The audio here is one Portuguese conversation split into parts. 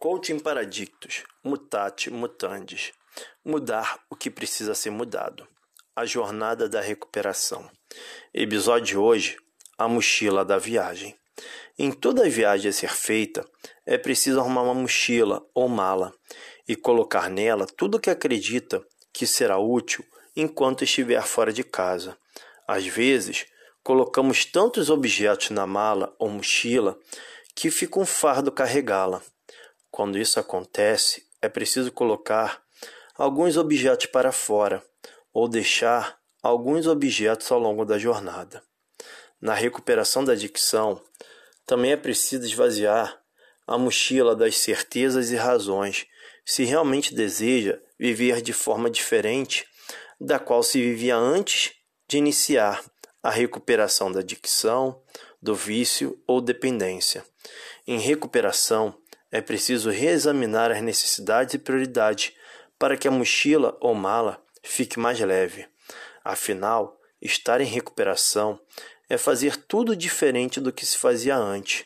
Coaching Paradictus, Mutate Mutandis. Mudar o que precisa ser mudado. A jornada da recuperação. Episódio de hoje: A mochila da viagem. Em toda viagem a ser feita, é preciso arrumar uma mochila ou mala e colocar nela tudo o que acredita que será útil enquanto estiver fora de casa. Às vezes, colocamos tantos objetos na mala ou mochila que fica um fardo carregá-la. Quando isso acontece, é preciso colocar alguns objetos para fora ou deixar alguns objetos ao longo da jornada. Na recuperação da adicção, também é preciso esvaziar a mochila das certezas e razões se realmente deseja viver de forma diferente da qual se vivia antes de iniciar a recuperação da adicção, do vício ou dependência. Em recuperação, é preciso reexaminar as necessidades e prioridades para que a mochila ou mala fique mais leve. Afinal, estar em recuperação é fazer tudo diferente do que se fazia antes.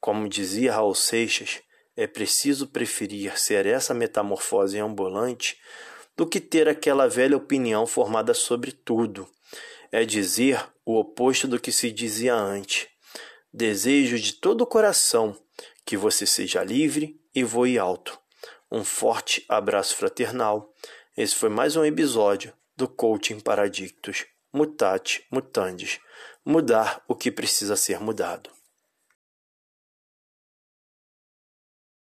Como dizia Raul Seixas, é preciso preferir ser essa metamorfose ambulante do que ter aquela velha opinião formada sobre tudo. É dizer o oposto do que se dizia antes. Desejo de todo o coração que você seja livre e voe alto. Um forte abraço fraternal. Esse foi mais um episódio do Coaching Paradictus. Mutate, mutandis. Mudar o que precisa ser mudado.